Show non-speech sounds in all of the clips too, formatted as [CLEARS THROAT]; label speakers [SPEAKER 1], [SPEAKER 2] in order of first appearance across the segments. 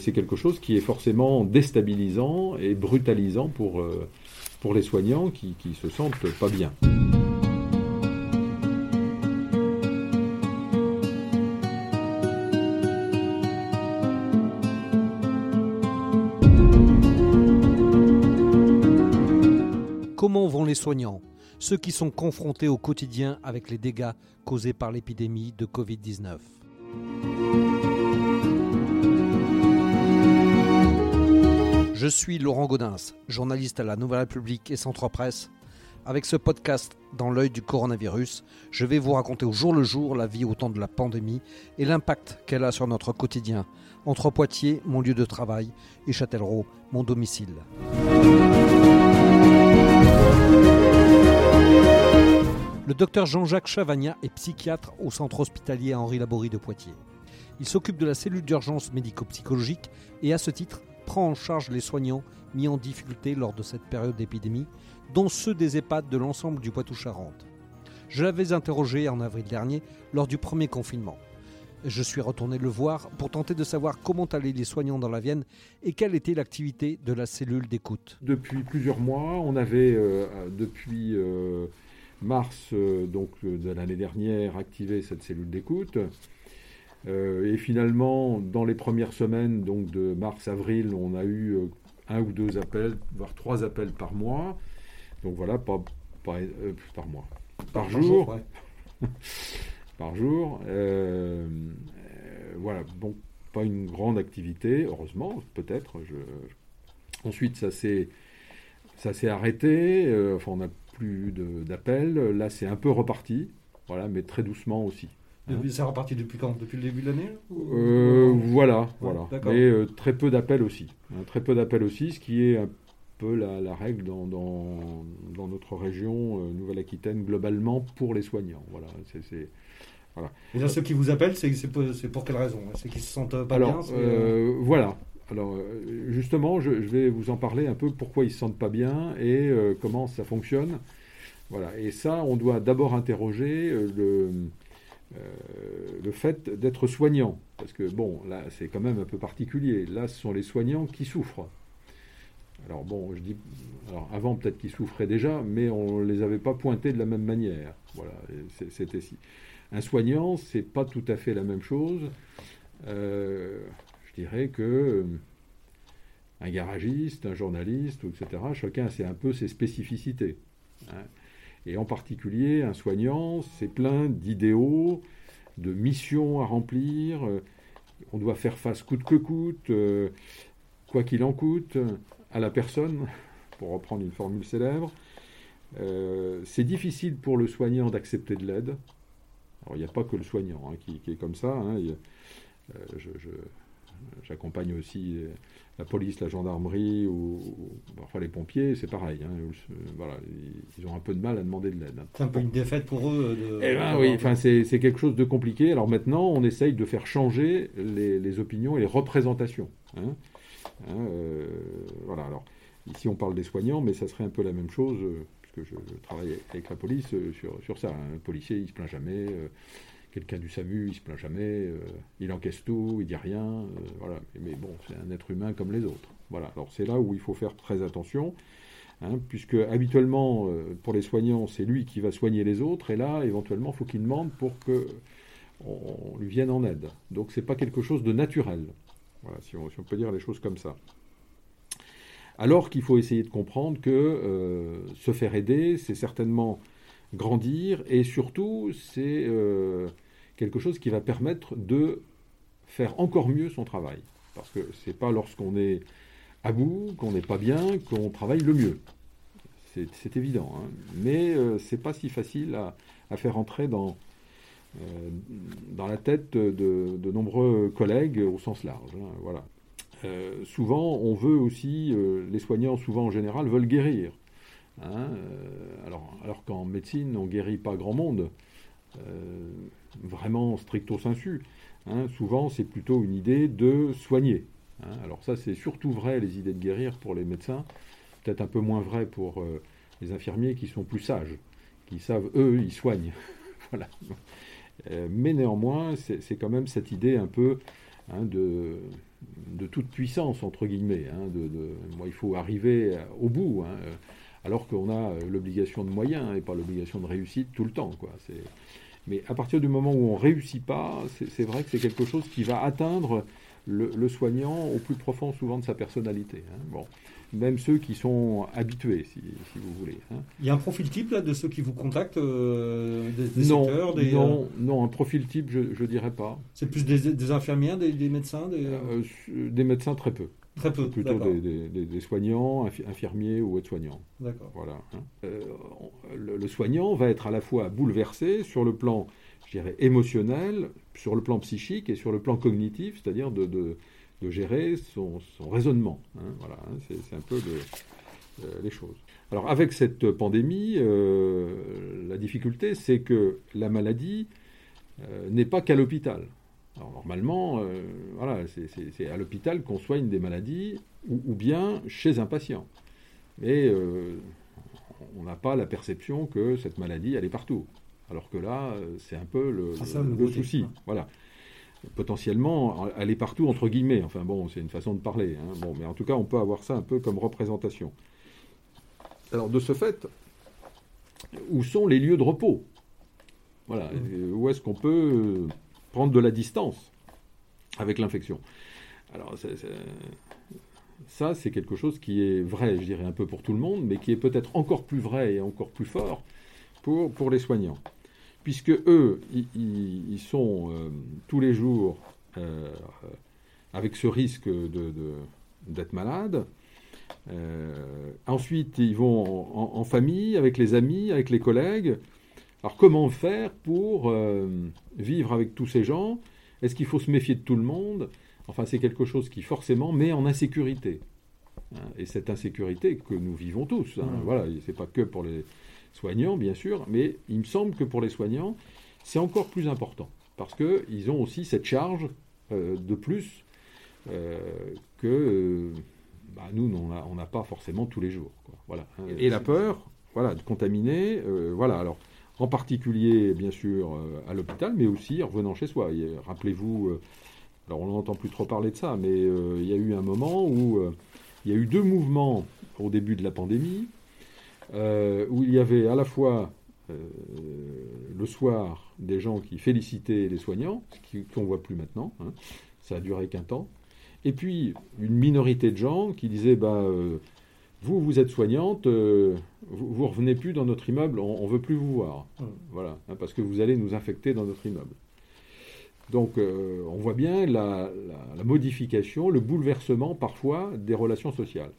[SPEAKER 1] C'est quelque chose qui est forcément déstabilisant et brutalisant pour, euh, pour les soignants qui, qui se sentent pas bien.
[SPEAKER 2] Comment vont les soignants, ceux qui sont confrontés au quotidien avec les dégâts causés par l'épidémie de Covid-19 Je suis Laurent Gaudens, journaliste à la Nouvelle République et Centre Presse. Avec ce podcast dans l'œil du coronavirus, je vais vous raconter au jour le jour la vie au temps de la pandémie et l'impact qu'elle a sur notre quotidien, entre Poitiers, mon lieu de travail, et Châtellerault, mon domicile. Le docteur Jean-Jacques Chavagna est psychiatre au centre hospitalier Henri Laborie de Poitiers. Il s'occupe de la cellule d'urgence médico-psychologique et à ce titre prend en charge les soignants mis en difficulté lors de cette période d'épidémie, dont ceux des EHPAD de l'ensemble du Poitou-Charentes. Je l'avais interrogé en avril dernier lors du premier confinement. Je suis retourné le voir pour tenter de savoir comment allaient les soignants dans la Vienne et quelle était l'activité de la cellule d'écoute.
[SPEAKER 1] Depuis plusieurs mois, on avait euh, depuis euh, mars euh, donc de l'année dernière activé cette cellule d'écoute. Euh, et finalement, dans les premières semaines, donc de mars-avril, on a eu euh, un ou deux appels, voire trois appels par mois. Donc voilà, pas, euh, par mois, par, jour. par jour. [LAUGHS] voilà, bon, pas une grande activité, heureusement, peut-être. Ensuite, ça s'est, ça s'est arrêté. enfin, on n'a plus d'appels. Là, c'est un peu reparti. Voilà, mais très doucement aussi.
[SPEAKER 3] Depuis, ça reparti depuis quand? Depuis le début de l'année
[SPEAKER 1] euh, Voilà, voilà. Mais euh, très peu d'appels aussi. Hein, très peu d'appels aussi, ce qui est un peu la, règle dans, dans, notre région euh, Nouvelle-Aquitaine globalement pour les soignants. Voilà, c'est
[SPEAKER 3] voilà. Et là, ceux qui vous appellent, c'est pour, pour quelle raison? C'est qu'ils se sentent pas bien
[SPEAKER 1] Voilà. Alors, justement, je, je, vais vous en parler un peu pourquoi ils se sentent pas bien et comment ça fonctionne. Voilà. Et ça, on doit d'abord interroger le le fait d'être soignant. Parce que, bon, là, c'est quand même un peu particulier. Là, ce sont les soignants qui souffrent. Alors, bon, je dis. Alors, avant, peut-être qu'ils souffraient déjà, mais on ne les avait pas pointés de la même manière. Voilà, c'était si. Un soignant, c'est pas tout à fait la même chose. Euh, je dirais que euh, un garagiste, un journaliste, etc., chacun a un peu ses spécificités. Hein. Et en particulier, un soignant, c'est plein d'idéaux, de missions à remplir. Euh, on doit faire face coûte que coûte, euh, quoi qu'il en coûte, à la personne, [LAUGHS] pour reprendre une formule célèbre. Euh, c'est difficile pour le soignant d'accepter de l'aide. Alors, il n'y a pas que le soignant hein, qui, est comme ça. Hein. J'accompagne aussi la police, la gendarmerie ou, parfois les pompiers, c'est pareil. Hein, voilà, ils ont un peu de mal à demander de l'aide. Hein.
[SPEAKER 3] C'est un peu une défaite pour eux.
[SPEAKER 1] De... Eh ben oui, enfin c'est quelque chose de compliqué. Alors maintenant, on essaye de faire changer les, opinions et les représentations. Hein. Euh, voilà. Alors ici, on parle des soignants, mais ça serait un peu la même chose. Euh, puisque je, travaille avec la police euh, sur, sur ça. Un policier, il se plaint jamais quelqu'un du SAMU, il se plaint jamais, euh, il encaisse tout, il dit rien, euh, voilà. Mais bon, c'est un être humain comme les autres. Voilà. Alors c'est là où il faut faire très attention, hein, puisque habituellement euh, pour les soignants, c'est lui qui va soigner les autres, et là, éventuellement, il faut qu'il demande pour que on, lui vienne en aide. Donc c'est pas quelque chose de naturel. Voilà, si on, peut dire les choses comme ça. Alors qu'il faut essayer de comprendre que se faire aider, c'est certainement grandir et surtout c'est euh, quelque chose qui va permettre de faire encore mieux son travail. Parce que c'est pas lorsqu'on est à bout, qu'on n'est pas bien, qu'on travaille le mieux. C'est évident. Hein. Mais euh, c'est pas si facile à, faire entrer dans, euh, dans la tête de, de, nombreux collègues au sens large. Hein. voilà. souvent, on veut aussi, les soignants, souvent en général, veulent guérir. Hein, euh, alors alors qu'en médecine, on guérit pas grand monde, euh, vraiment stricto sensu. Hein, souvent, c'est plutôt une idée de soigner. Hein. alors ça, c'est surtout vrai, les idées de guérir pour les médecins, peut-être un peu moins vrai pour euh, les infirmiers qui sont plus sages, qui savent, eux, ils soignent. [LAUGHS] voilà. mais néanmoins, c'est quand même cette idée un peu de, de toute puissance, entre guillemets. De, il faut arriver au bout, alors qu'on a l'obligation de moyens et pas l'obligation de réussite tout le temps. Quoi. Mais à partir du moment où on ne réussit pas, c'est vrai que c'est quelque chose qui va atteindre le, soignant au plus profond souvent de sa personnalité. Hein. Bon même ceux qui sont habitués, si, vous voulez. Hein.
[SPEAKER 3] Il y a un profil type là, de ceux qui vous contactent euh,
[SPEAKER 1] des, non, secteurs, non, euh, non, un profil type, je ne dirais pas.
[SPEAKER 3] C'est plus des, infirmières, des, médecins des...
[SPEAKER 1] Euh, des... médecins, très peu.
[SPEAKER 3] Très peu,
[SPEAKER 1] Plutôt des, soignants, infirmiers ou aides-soignants.
[SPEAKER 3] D'accord.
[SPEAKER 1] Voilà. Hein. le, soignant va être à la fois bouleversé sur le plan, je dirais, émotionnel, sur le plan psychique et sur le plan cognitif, c'est-à-dire de, de de gérer son, raisonnement. Hein, voilà, hein, c'est un peu euh, les choses. Alors avec cette pandémie, euh, la difficulté, c'est que la maladie euh, n'est pas qu'à l'hôpital. Alors normalement, voilà, c'est à l'hôpital qu'on soigne des maladies ou, bien chez un patient. Mais on n'a pas la perception que cette maladie, elle est partout. Alors que là, c'est un peu le, le souci. Voilà potentiellement aller partout entre guillemets. Enfin bon, c'est une façon de parler. Hein. Bon, mais en tout cas, on peut avoir ça un peu comme représentation. Alors de ce fait, où sont les lieux de repos? Voilà, mmh. où est-ce qu'on peut euh, prendre de la distance avec l'infection Alors ça, c'est quelque chose qui est vrai, je dirais un peu pour tout le monde, mais qui est peut-être encore plus vrai et encore plus fort pour, les soignants puisque eux, ils, sont euh, tous les jours euh, avec ce risque d'être malades. Euh, ensuite, ils vont en, famille, avec les amis, avec les collègues. Alors, comment faire pour vivre avec tous ces gens? Est-ce qu'il faut se méfier de tout le monde? Enfin, c'est quelque chose qui forcément met en insécurité. Hein, et cette insécurité que nous vivons tous. Hein, mmh. Voilà, c'est pas que pour les, soignants, bien sûr, mais il me semble que pour les soignants, c'est encore plus important, parce qu'ils ont aussi cette charge euh, de plus euh, que euh, bah, nous, on n'a pas forcément tous les jours. Voilà. Et la peur, voilà, de contaminer, voilà, alors en particulier, bien sûr, à l'hôpital, mais aussi en revenant chez soi. Rappelez-vous, alors on n'entend plus trop parler de ça, mais il y a eu un moment où il y a eu deux mouvements au début de la pandémie. Euh, où il y avait à la fois euh, le soir des gens qui félicitaient les soignants, ce qu'on ne voit plus maintenant, hein, ça a duré qu'un temps, et puis une minorité de gens qui disaient bah, euh, vous, vous êtes soignante, vous, vous revenez plus dans notre immeuble, on ne veut plus vous voir. Mmh. Voilà, hein, parce que vous allez nous infecter dans notre immeuble. Donc on voit bien la, modification, le bouleversement parfois des relations sociales.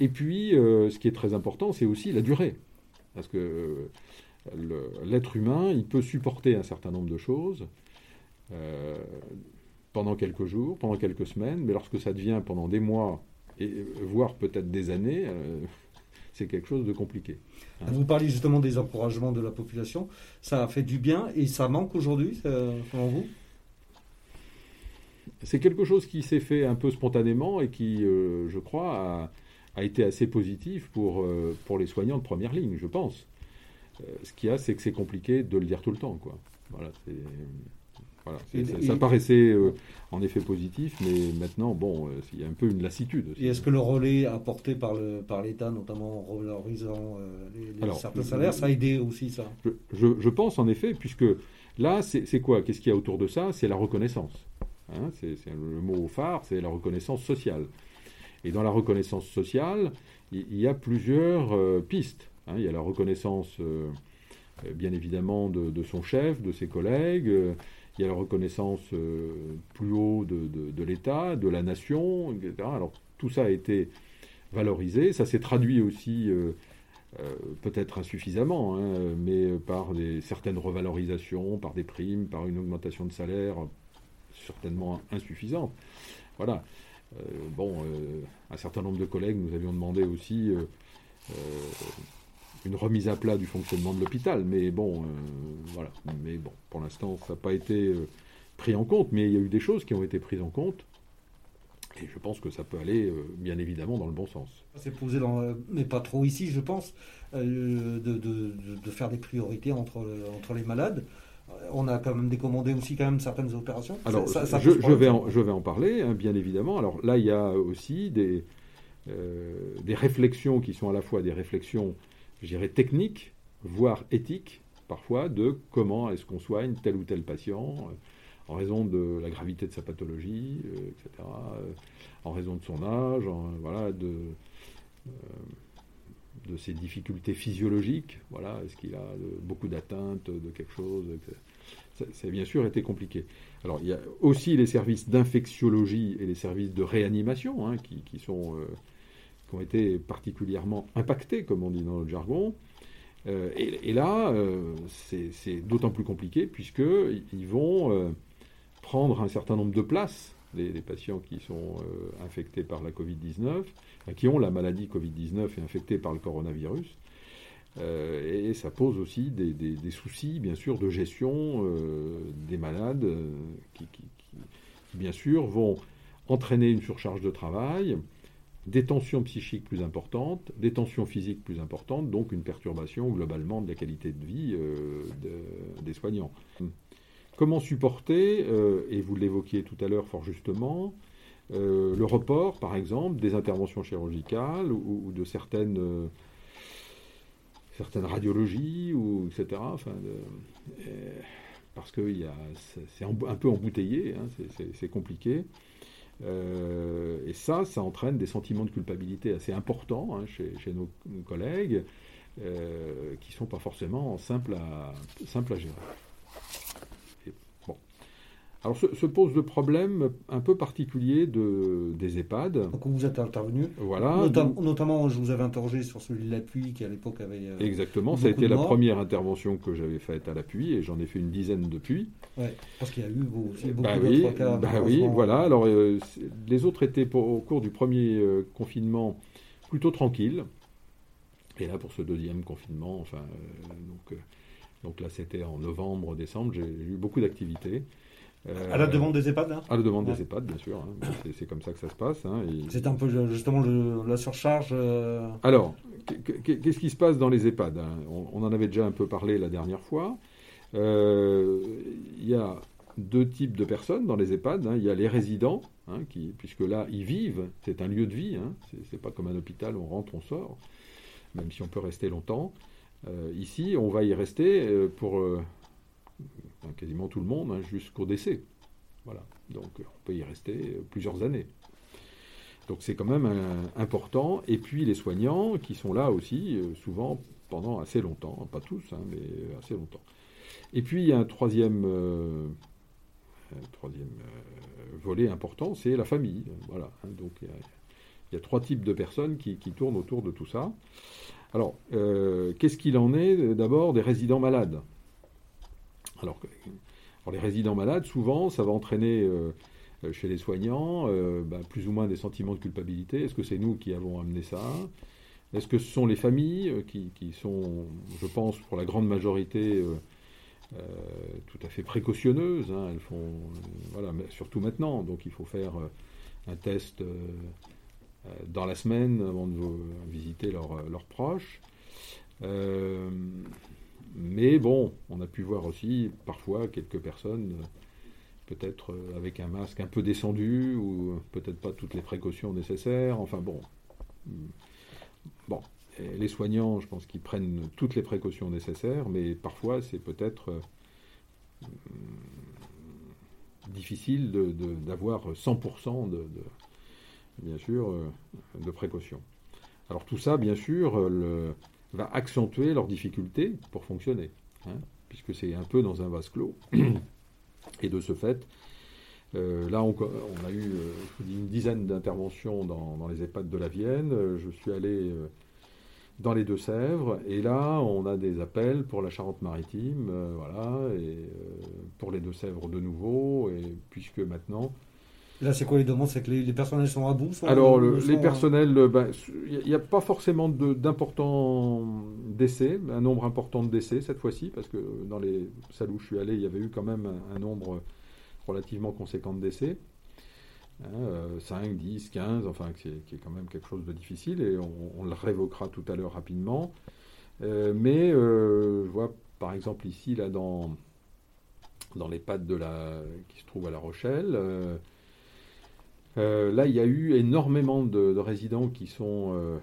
[SPEAKER 1] Et puis, euh, ce qui est très important, c'est aussi la durée. Parce que euh, l'être humain, il peut supporter un certain nombre de choses euh, pendant quelques jours, pendant quelques semaines, mais lorsque ça devient pendant des mois, et voire peut-être des années, [LAUGHS] c'est quelque chose de compliqué.
[SPEAKER 3] Hein. Vous parlez justement des encouragements de la population. Ça a fait du bien et ça manque aujourd'hui, selon vous?
[SPEAKER 1] C'est quelque chose qui s'est fait un peu spontanément et qui, je crois, a a été assez positif pour, euh, pour les soignants de première ligne, je pense. Euh, ce qu'il y a, c'est que c'est compliqué de le dire tout le temps. Quoi. Voilà, ça, paraissait euh, en effet positif, mais maintenant, bon, il y a un peu une lassitude.
[SPEAKER 3] Et est-ce que le relais apporté par, le, par l'État, notamment en revalorisant les, certains salaires, ça a aidé aussi ça?
[SPEAKER 1] Je, je, pense en effet, puisque là, c'est, quoi? Qu'est-ce qu'il y a autour de ça? C'est la reconnaissance. Hein, c'est, le mot phare, c'est la reconnaissance sociale. Et dans la reconnaissance sociale, il y a plusieurs euh, pistes. Hein. Il y a la reconnaissance, euh, euh, bien évidemment, de, son chef, de ses collègues. Il y a la reconnaissance plus haut de, l'État, de la nation, etc. Alors tout ça a été valorisé. Ça s'est traduit aussi, peut-être insuffisamment, hein, mais par certaines revalorisations, par des primes, par une augmentation de salaire certainement insuffisante. Voilà. Euh, bon, euh, un certain nombre de collègues nous avions demandé aussi euh, une remise à plat du fonctionnement de l'hôpital, mais bon, voilà. Mais bon, pour l'instant, ça n'a pas été pris en compte, mais il y a eu des choses qui ont été prises en compte. Et je pense que ça peut aller, bien évidemment, dans le bon sens.
[SPEAKER 3] C'est posé, dans, mais pas trop ici, je pense, de, de, faire des priorités entre, entre les malades. on a quand même décommandé aussi quand même certaines opérations.
[SPEAKER 1] Alors, je, vais en, je vais en parler, hein, bien évidemment. Alors là, il y a aussi des, euh, des réflexions qui sont à la fois des réflexions, je dirais, techniques, voire éthiques, parfois, de comment est-ce qu'on soigne tel ou tel patient, euh, en raison de la gravité de sa pathologie, euh, etc., en raison de son âge, voilà, de de ses difficultés physiologiques. Voilà, est-ce qu'il a beaucoup d'atteintes de quelque chose ça, ça, a bien sûr été compliqué. Alors, il y a aussi les services d'infectiologie et les services de réanimation hein, qui, sont, euh, qui ont été particulièrement impactés, comme on dit dans le jargon. Euh, et, là, euh, c'est d'autant plus compliqué puisqu'ils vont prendre un certain nombre de places, les, patients qui sont infectés par la Covid-19, qui ont la maladie Covid-19 et infectés par le coronavirus. Euh, et ça pose aussi des, soucis, bien sûr, de gestion euh, des malades euh, qui, bien sûr, vont entraîner une surcharge de travail, des tensions psychiques plus importantes, des tensions physiques plus importantes, donc une perturbation globalement de la qualité de vie des soignants. Comment supporter, et vous l'évoquiez tout à l'heure fort justement, le report, par exemple, des interventions chirurgicales ou de certaines certaines radiologies, etc. Euh, parce que c'est un peu embouteillé, hein, c'est compliqué. Euh, et ça, ça entraîne des sentiments de culpabilité assez importants hein, chez, nos, collègues, euh, qui ne sont pas forcément simples à, simples à gérer. Alors se, pose le problème un peu particulier de, des EHPAD.
[SPEAKER 3] Donc vous êtes intervenu.
[SPEAKER 1] Voilà.
[SPEAKER 3] Notamment, je vous avais interrogé sur celui de l'appui qui à l'époque avait. Euh,
[SPEAKER 1] Exactement, ça a été la première intervention que j'avais faite à l'appui et j'en ai fait une dizaine depuis.
[SPEAKER 3] Ouais, parce qu'il y a eu aussi beaucoup
[SPEAKER 1] bah
[SPEAKER 3] d'autres cas.
[SPEAKER 1] Bah oui, voilà. Alors euh, les autres étaient au cours du premier euh, confinement plutôt tranquilles. Et là pour ce deuxième confinement, enfin donc, donc là c'était en novembre, décembre, j'ai eu beaucoup d'activités
[SPEAKER 3] à la demande des EHPAD hein
[SPEAKER 1] À la demande des EHPAD, bien sûr. Hein. C'est comme ça que ça se passe. Hein,
[SPEAKER 3] C'est un peu justement la surcharge. Euh,
[SPEAKER 1] Alors, qu'est-ce qui se passe dans les EHPAD on, en avait déjà un peu parlé la dernière fois. Euh, il y a deux types de personnes dans les EHPAD. Il y a les résidents, qui, puisque là, ils vivent. C'est un lieu de vie. C'est pas comme un hôpital, on rentre, on sort, même si on peut rester longtemps. Euh, ici, on va y rester pour quasiment tout le monde, hein, jusqu'au décès. Voilà. Donc on peut y rester plusieurs années. Donc c'est quand même euh, important. Et puis les soignants qui sont là aussi, euh, souvent pendant assez longtemps, pas tous, hein, mais assez longtemps. Et puis un troisième, euh, volet important, c'est la famille. Voilà. Hein. donc il y, a, trois types de personnes qui, tournent autour de tout ça. Alors, qu'est-ce qu'il en est d'abord des résidents malades? Alors, les résidents malades, souvent, ça va entraîner euh, euh, chez les soignants euh, bah, plus ou moins des sentiments de culpabilité. Est-ce que c'est nous qui avons amené ça? Est-ce que ce sont les familles qui, sont, je pense, pour la grande majorité, tout à fait précautionneuses hein? Elles font, voilà, surtout maintenant. Donc il faut faire un test dans la semaine avant de visiter leurs proches. Mais bon, on a pu voir aussi parfois quelques personnes, euh, peut-être euh, avec un masque un peu descendu, ou peut-être pas toutes les précautions nécessaires. Enfin bon. Hmm. Bon. les soignants, je pense qu'ils prennent toutes les précautions nécessaires, mais parfois c'est peut-être euh, difficile d'avoir 100% de, bien sûr, de précautions. Alors tout ça, bien sûr, le, va accentuer leurs difficultés pour fonctionner, hein, puisque c'est un peu dans un vase clos. [CLEARS THROAT] Et de ce fait, euh, là, on, a eu euh, une dizaine d'interventions dans, les EHPAD de la Vienne. Euh, je suis allé dans les Deux-Sèvres, et là, on a des appels pour la Charente-Maritime, voilà, et pour les Deux-Sèvres de nouveau, et puisque maintenant,
[SPEAKER 3] Là, c'est quoi les demandes? C'est que les, personnels sont à bout
[SPEAKER 1] Alors, les personnels, il ben, n'y a, pas forcément d'importants décès, un nombre important de décès cette fois-ci, parce que dans les salles où je suis allé, il y avait eu quand même un, nombre relativement conséquent de décès. 5, 10, 15, enfin, qui est, qui est, quand même quelque chose de difficile, et on, le révoquera tout à l'heure rapidement. Euh, mais euh, je vois, par exemple, ici, là, dans, dans les pattes de la, qui se trouve à La Rochelle. Là, il y a eu énormément de, résidents qui, sont,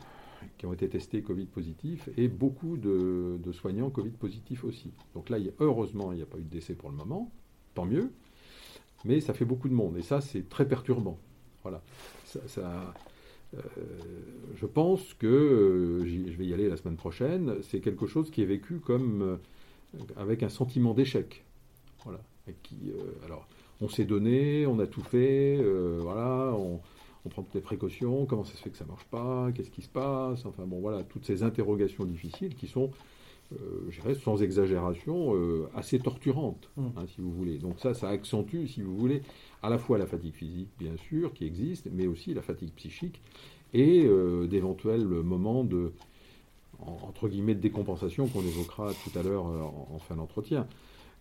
[SPEAKER 1] qui ont été testés Covid positifs et beaucoup de, soignants Covid positifs aussi. Donc là, heureusement, il n'y a pas eu de décès pour le moment, tant mieux, mais ça fait beaucoup de monde et ça, c'est très perturbant. Voilà. Euh, je pense que, euh, je vais y aller la semaine prochaine, c'est quelque chose qui est vécu comme euh, avec un sentiment d'échec. Voilà. alors, on s'est donné, on a tout fait, voilà, on, prend toutes les précautions, comment ça se fait que ça marche pas, qu'est-ce qui se passe, enfin bon voilà, toutes ces interrogations difficiles qui sont, je dirais, sans exagération, assez torturantes, mmh. hein, si vous voulez. Donc ça, ça accentue, si vous voulez, à la fois la fatigue physique, bien sûr, qui existe, mais aussi la fatigue psychique et euh, d'éventuels moments de, entre guillemets, de décompensation qu'on évoquera tout à l'heure euh, en, fin d'entretien.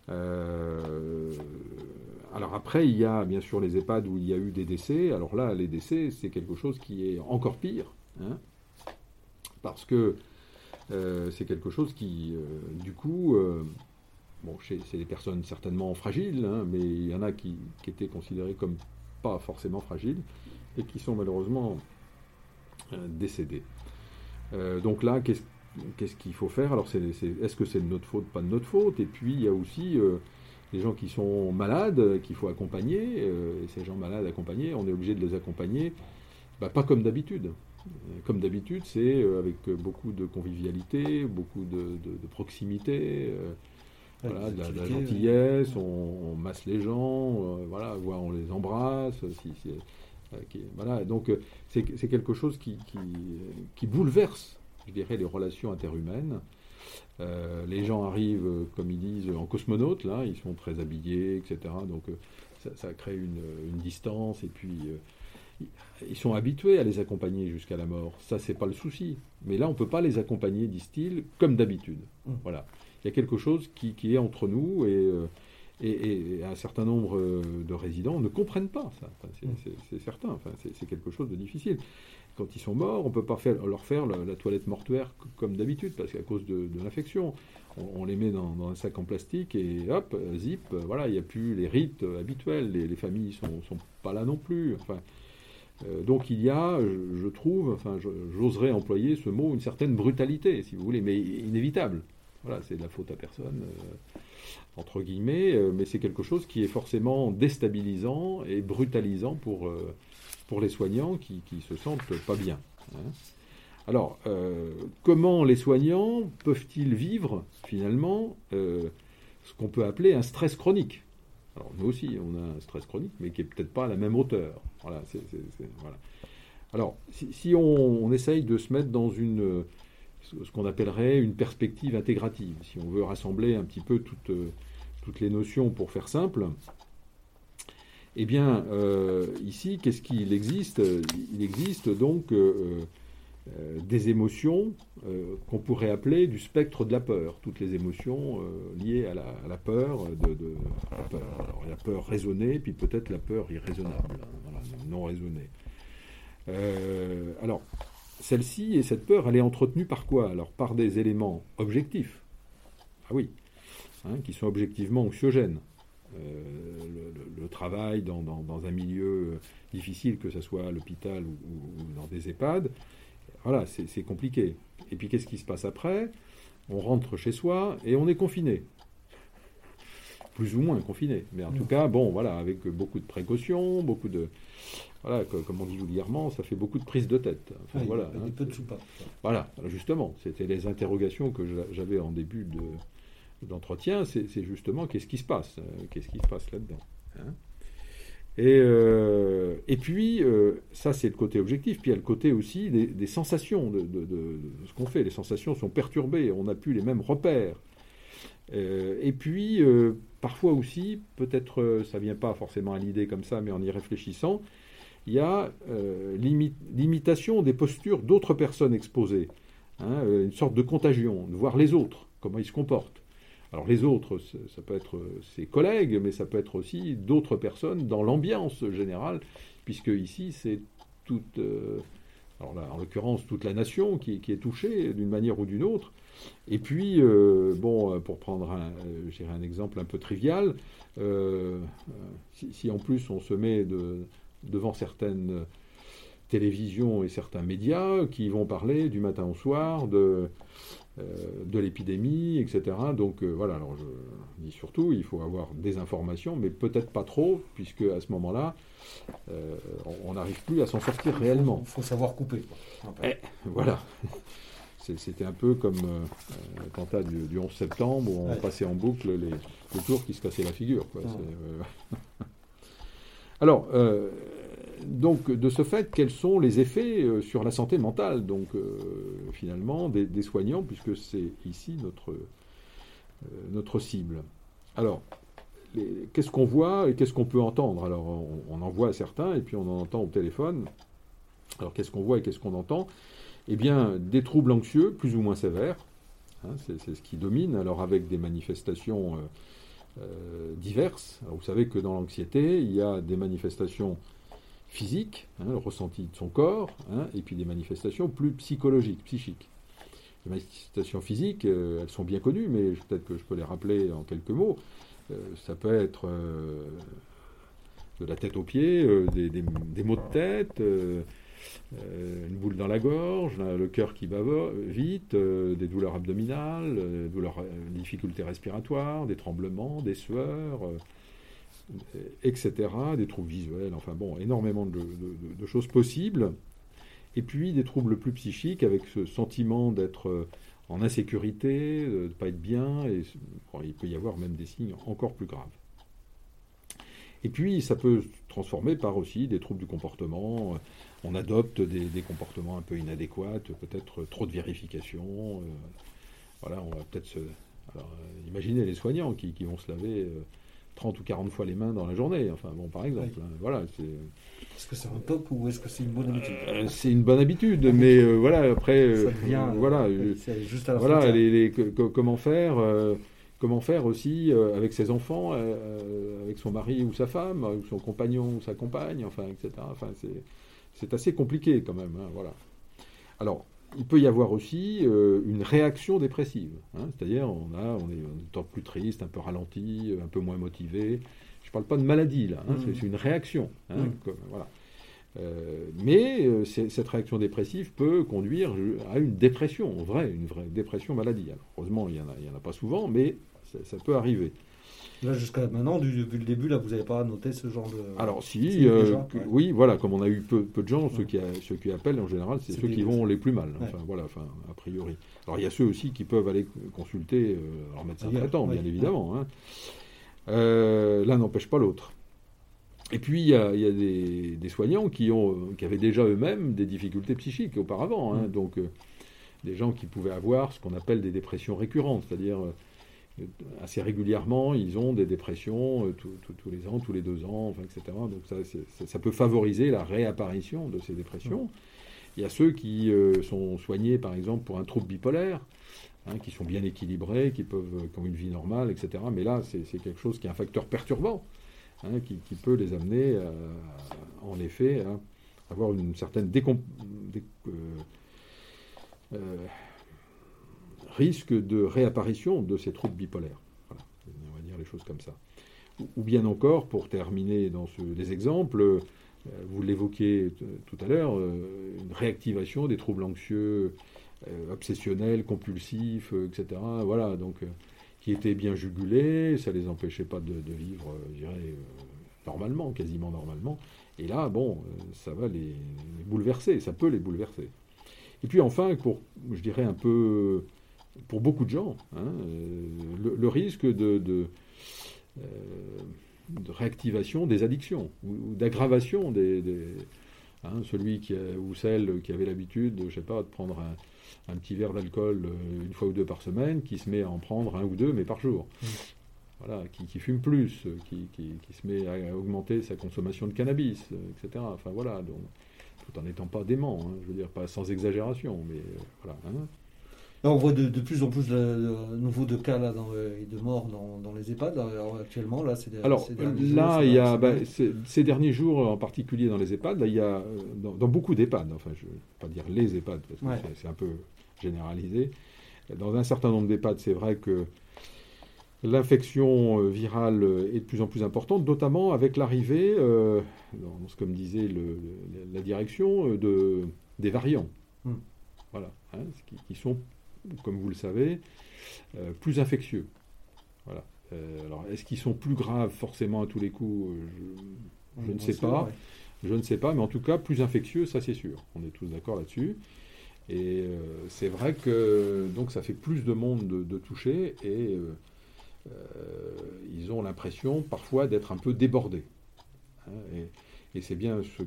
[SPEAKER 1] Euh, alors après, il y a bien sûr les EHPAD où il y a eu des décès. Alors là, les décès, c'est quelque chose qui est encore pire, hein, parce que c'est quelque chose qui, du coup, Bon, c'est des personnes certainement fragiles, hein, mais il y en a qui, étaient considérées comme pas forcément fragiles et qui sont malheureusement euh, décédées. Euh, donc là, qu'est-ce qu'il faut faire? Alors, est-ce que c'est de notre faute, pas de notre faute Et puis, il y a aussi euh, les gens qui sont malades, qu'il faut accompagner. et ces gens malades accompagnés, on est obligé de les accompagner, bah, pas comme d'habitude. Comme d'habitude, c'est avec beaucoup de convivialité, beaucoup de, de proximité voilà, de, la, gentillesse, on, masse les gens, euh, voilà, on les embrasse. Si, euh, voilà, donc euh, c'est quelque chose qui, qui, bouleverse, je dirais, les relations interhumaines. les gens arrivent, comme ils disent, en cosmonautes, là, ils sont très habillés, etc. Donc ça, crée une, une, distance, et puis ils sont habitués à les accompagner jusqu'à la mort. Ça, c'est pas le souci. Mais là, on peut pas les accompagner, disent-ils, comme d'habitude. Mmh. Voilà il y a quelque chose qui, est entre nous euh, et, et, un certain nombre euh, de résidents ne comprennent pas ça. c'est certain, enfin, c'est quelque chose de difficile. Quand ils sont morts, on ne peut pas leur faire la, toilette mortuaire comme d'habitude, parce qu'à cause de, l'infection, on, les met dans, un sac en plastique et hop, zip, voilà, il n'y a plus les rites habituels, les, familles ne sont, pas là non plus. Enfin, euh, donc il y a, je, trouve, enfin, j'oserais employer ce mot, une certaine brutalité, si vous voulez, mais inévitable. Voilà, c'est de la faute à personne, euh, entre guillemets, euh, mais c'est quelque chose qui est forcément déstabilisant et brutalisant pour, euh, pour les soignants qui, qui se sentent pas bien. Hein. Alors, comment les soignants peuvent-ils vivre finalement ce qu'on peut appeler un stress chronique? Alors, nous aussi, on a un stress chronique, mais qui n'est peut-être pas à la même hauteur. Voilà. Alors, si, on, on, essaye de se mettre dans une, ce qu'on appellerait une perspective intégrative. Si on veut rassembler un petit peu toutes, euh, toutes les notions pour faire simple, eh bien, euh, ici, qu'est-ce qu'il existe? Il existe donc euh, des émotions qu'on pourrait appeler du spectre de la peur, toutes les émotions liées à la, peur, de, Alors, il y a peur raisonnée, puis peut-être la peur irraisonnable, hein, non raisonnée. alors, celle-ci et cette peur, elle est entretenue par quoi? Alors par des éléments objectifs. Ah oui, hein, qui sont objectivement anxiogènes. Euh, le, travail dans, un milieu difficile, que ce soit à l'hôpital ou, dans des EHPAD, voilà, c'est compliqué. Et puis qu'est-ce qui se passe après? On rentre chez soi et on est confiné. Plus ou moins confiné. Mais en tout cas, bon, voilà, avec beaucoup de précautions, beaucoup de, voilà, comme on dit vulgairement, ça fait beaucoup de prises de tête.
[SPEAKER 3] voilà, hein. peu de.
[SPEAKER 1] Voilà, justement, c'était les interrogations que j'avais en début d'entretien, c'est justement qu'est-ce qui se passe, euh, qu'est-ce qui se passe là-dedans. Hein. et, euh, et, puis, euh, ça c'est le côté objectif, puis il y a le côté aussi des, sensations de, ce qu'on fait. Les sensations sont perturbées, on n'a plus les mêmes repères. et puis, parfois aussi, peut-être ça vient pas forcément à l'idée comme ça, mais en y réfléchissant, il y a l'imitation des postures d'autres personnes exposées, hein, une sorte de contagion, de voir les autres, comment ils se comportent. Alors les autres, ça peut être ses collègues, mais ça peut être aussi d'autres personnes dans l'ambiance générale, puisque ici c'est toute, euh, alors là, en l'occurrence, toute la nation qui, est touchée d'une manière ou d'une autre. Et puis, euh, bon, pour prendre un, un exemple un peu trivial, si, en plus on se met devant certaines télévisions et certains médias qui vont parler du matin au soir de, de l'épidémie, etc. Donc voilà, alors je dis surtout, il faut avoir des informations, mais peut-être pas trop, puisque à ce moment-là, euh, on n'arrive plus à s'en sortir réellement.
[SPEAKER 3] Il faut, savoir couper.
[SPEAKER 1] Eh, voilà. [LAUGHS] C'était un peu comme euh, l'attentat du, 11 septembre où on passait en boucle les, tours qui se cassaient la figure. Euh, [LAUGHS] Alors, donc, de ce fait, quels sont les effets sur la santé mentale, donc, finalement, des, soignants, puisque c'est ici notre, notre cible Alors, qu'est-ce qu'on voit et qu'est-ce qu'on peut entendre? Alors, on, en voit certains et puis on en entend au téléphone. Alors, qu'est-ce qu'on voit et qu'est-ce qu'on entend? Eh bien, des troubles anxieux plus ou moins sévères. Hein, c'est ce qui domine. Alors, avec des manifestations euh, euh, diverses. vous savez que dans l'anxiété, il y a des manifestations physiques, hein, le ressenti de son corps, hein, et puis des manifestations plus psychologiques, psychiques. Les manifestations physiques, euh, elles sont bien connues, mais peut-être que je peux les rappeler en quelques mots. Euh, ça peut être euh, de la tête aux pieds, des, maux de tête, une boule dans la gorge, le cœur qui bat vite, des douleurs abdominales, des difficultés respiratoires, des tremblements, des sueurs, etc., des troubles visuels, enfin bon, énormément de, choses possibles. Et puis des troubles plus psychiques avec ce sentiment d'être en insécurité, de ne pas être bien, et il peut y avoir même des signes encore plus graves. Et puis, ça peut se transformer par aussi des troubles du comportement. On adopte des, comportements un peu inadéquats, peut-être trop de vérification. Euh, voilà, on va peut-être se. Euh, imaginez les soignants qui, vont se laver. Euh, 30 ou 40 fois les mains dans la journée. Enfin, bon, par exemple. Hein, voilà,
[SPEAKER 3] est-ce que c'est un top ou est-ce que c'est une bonne habitude?
[SPEAKER 1] Euh, C'est une bonne habitude, mais euh, voilà, après. Euh, voilà, juste à la voilà les, comment faire Comment faire aussi avec ses enfants, avec son mari ou sa femme, son compagnon ou sa compagne, enfin, etc. Enfin, c'est assez compliqué quand même. Hein, voilà. Alors, il peut y avoir aussi euh, une réaction dépressive. Hein. C'est-à-dire, on, a, on est un temps plus triste, un peu ralenti, un peu moins motivé. Je ne parle pas de maladie, là. Hein. Mmh. C'est une réaction. Hein, mmh. voilà. Euh, mais euh, cette réaction dépressive peut conduire à une dépression, vraie, une vraie dépression maladie. heureusement, il n'y en, en, a pas souvent, mais ça peut arriver.
[SPEAKER 3] Là, jusqu'à maintenant, depuis le début, là, vous n'avez pas noté ce genre de.
[SPEAKER 1] Alors, si, euh, oui, voilà, comme on a eu peu, de gens, ceux, qui ceux qui appellent en général, c'est ceux qui vont les plus mal. Enfin, voilà, enfin, a priori. Alors, il y a ceux aussi qui peuvent aller consulter euh, leur médecin traitant, bien évidemment. Hein. Euh, l'un n'empêche pas l'autre. Et puis, il y a, des, soignants qui, ont, qui avaient déjà eux-mêmes des difficultés psychiques auparavant. Hein. donc, des gens qui pouvaient avoir ce qu'on appelle des dépressions récurrentes, c'est-à-dire assez régulièrement, ils ont des dépressions euh, tous les ans, tous les deux ans, etc. Donc ça, ça, peut favoriser la réapparition de ces dépressions. Il y a ceux qui euh, sont soignés, par exemple, pour un trouble bipolaire, hein, qui sont bien équilibrés, qui peuvent, qui ont une vie normale, etc. Mais là, c'est quelque chose qui est un facteur perturbant, hein, qui, peut les amener, en effet, à avoir une certaine décomp... Euh, risque de réapparition de ces troubles bipolaires. Voilà, on va dire les choses comme ça. Ou bien encore, pour terminer dans ce, les exemples, euh, vous l'évoquiez tout à l'heure, euh, une réactivation des troubles anxieux, euh, obsessionnels, compulsifs, etc. Voilà, donc qui étaient bien jugulés, ça ne les empêchait pas de, vivre, je dirais, normalement, quasiment normalement. Et là, bon, ça va les, les, bouleverser, ça peut les bouleverser. Et puis enfin, pour, je dirais, un peu pour beaucoup de gens, hein, euh, le, risque de, euh, de, réactivation des addictions ou, d'aggravation des, hein, celui qui ou celle qui avait l'habitude, je sais pas, de prendre un, petit verre d'alcool euh, une fois ou deux par semaine, qui se met à en prendre un ou deux, mais par jour. Mmh. Voilà, qui, fume plus, qui, se met à augmenter sa consommation de cannabis, etc. Enfin voilà, donc, tout en n'étant pas dément, hein, je veux dire, pas sans exagération, mais voilà.
[SPEAKER 3] On voit de, plus en plus de, nouveaux de cas là, et de morts dans, les EHPAD. actuellement, là, c'est
[SPEAKER 1] Alors là, il y a bah, ces, derniers jours, en particulier dans les EHPAD, là, il y a dans, beaucoup d'EHPAD, enfin, je ne vais pas dire les EHPAD, parce que c'est un peu généralisé. Dans un certain nombre d'EHPAD, c'est vrai que l'infection euh, virale est de plus en plus importante, notamment avec l'arrivée, euh, comme disait la direction, euh, de, des variants. Hmm. Voilà, hein, qui, sont, comme vous le savez, plus infectieux. Voilà. alors, est-ce qu'ils sont plus graves forcément à tous les coups Je, ne sais pas. Je ne sais pas, mais en tout cas, plus infectieux, ça c'est sûr. On est tous d'accord là-dessus. Et c'est vrai que donc ça fait plus de monde de, de toucher et euh, ils ont l'impression parfois d'être un peu débordés. Hein, et, c'est bien ce,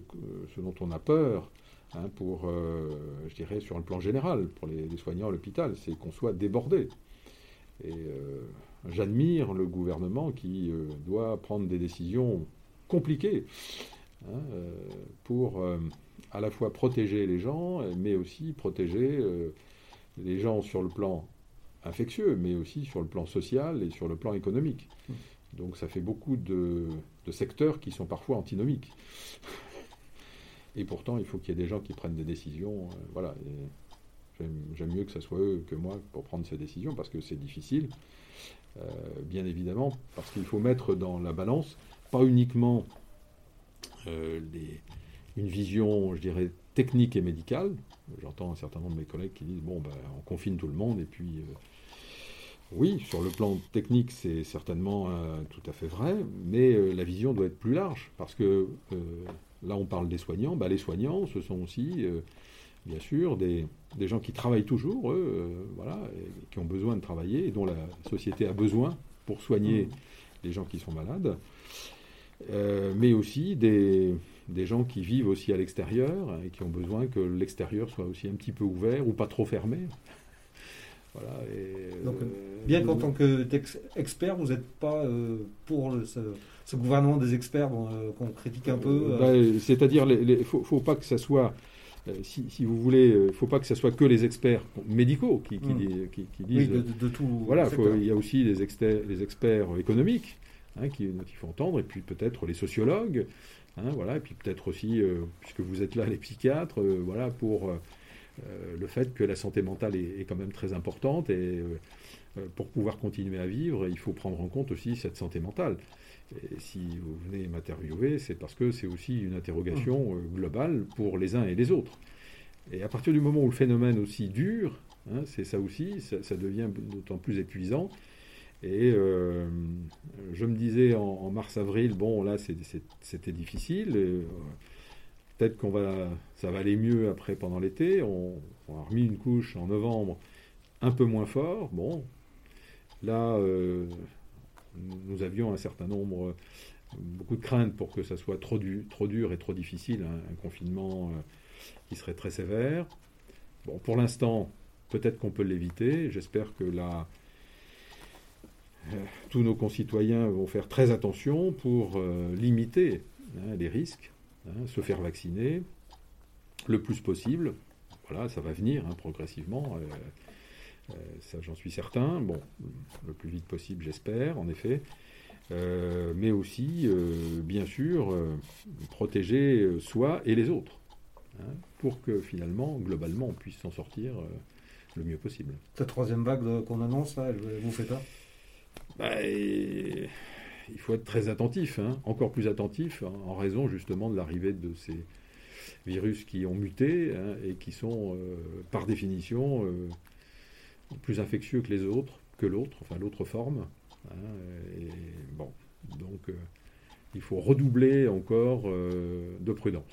[SPEAKER 1] dont on a peur, hein, pour, euh, je dirais, sur le plan général, pour les, soignants à l'hôpital, c'est qu'on soit débordé. Et euh, j'admire le gouvernement qui doit prendre des décisions compliquées hein, pour à la fois protéger les gens, mais aussi protéger les gens sur le plan infectieux, mais aussi sur le plan social et sur le plan économique. Donc ça fait beaucoup de, secteurs qui sont parfois antinomiques. Et pourtant, il faut qu'il y ait des gens qui prennent des décisions. Euh, voilà. J'aime mieux que ce soit eux que moi pour prendre ces décisions parce que c'est difficile, euh, bien évidemment, parce qu'il faut mettre dans la balance pas uniquement euh, une vision, je dirais, technique et médicale. J'entends un certain nombre de mes collègues qui disent bon, ben, on confine tout le monde et puis oui, sur le plan technique, c'est certainement tout à fait vrai, mais la vision doit être plus large, parce que là, on parle des soignants. Bah, les soignants, ce sont aussi, bien sûr, des, gens qui travaillent toujours, eux, voilà, qui ont besoin de travailler et dont la société a besoin pour soigner mmh. les gens qui sont malades, mais aussi des, des gens qui vivent aussi à l'extérieur et qui ont besoin que l'extérieur soit aussi un petit peu ouvert ou pas trop fermé.
[SPEAKER 3] Donc, euh, bien qu'en tant qu'expert, vous n'êtes pas euh, pour ce, gouvernement des experts euh, qu'on critique un peu
[SPEAKER 1] bah, C'est-à-dire, il ne faut, pas que ça soit, si, vous voulez, il ne faut pas que ce soit que les experts médicaux qui, qui, hmm. disent.
[SPEAKER 3] Oui, de, tout.
[SPEAKER 1] Voilà, il y a aussi les, experts, les experts économiques hein, qui, il faut entendre, et puis peut-être les sociologues. Hein, voilà, et puis peut-être aussi, puisque vous êtes là, les psychiatres, voilà, pour le fait que la santé mentale est, quand même très importante et euh, euh, pour pouvoir continuer à vivre, il faut prendre en compte aussi cette santé mentale. Et si vous venez m'interviewer, c'est parce que c'est aussi une interrogation mmh. globale pour les uns et les autres. Et à partir du moment où le phénomène aussi dure, hein, c'est ça aussi, ça, devient d'autant plus épuisant. Et je me disais en, mars-avril, bon là c'était difficile. Peut-être qu'on va, ça va aller mieux après pendant l'été. On, a remis une couche en novembre un peu moins fort. Bon, là, euh, nous avions un certain nombre, beaucoup de craintes pour que ça soit trop, trop dur et trop difficile, hein, un confinement euh, qui serait très sévère. Bon, pour l'instant, peut-être qu'on peut, l'éviter. J'espère que là, euh, tous nos concitoyens vont faire très attention pour limiter hein, les risques. Hein, se faire vacciner le plus possible. Voilà, ça va venir hein, progressivement. Euh, euh, ça, j'en suis certain. Bon, le plus vite possible, j'espère, en effet. Euh, mais aussi, bien sûr, protéger soi et les autres, hein, pour que finalement, globalement, on puisse s'en sortir le mieux possible.
[SPEAKER 3] Cette troisième vague qu'on annonce, là, elle vous fait peur?
[SPEAKER 1] Bah, il faut être très attentif, hein, encore plus attentif, hein, en raison justement de l'arrivée de ces virus qui ont muté hein, et qui sont, euh, par définition, euh, plus infectieux que les autres, que l'autre, enfin l'autre forme. bon, donc euh, il faut redoubler encore de prudence.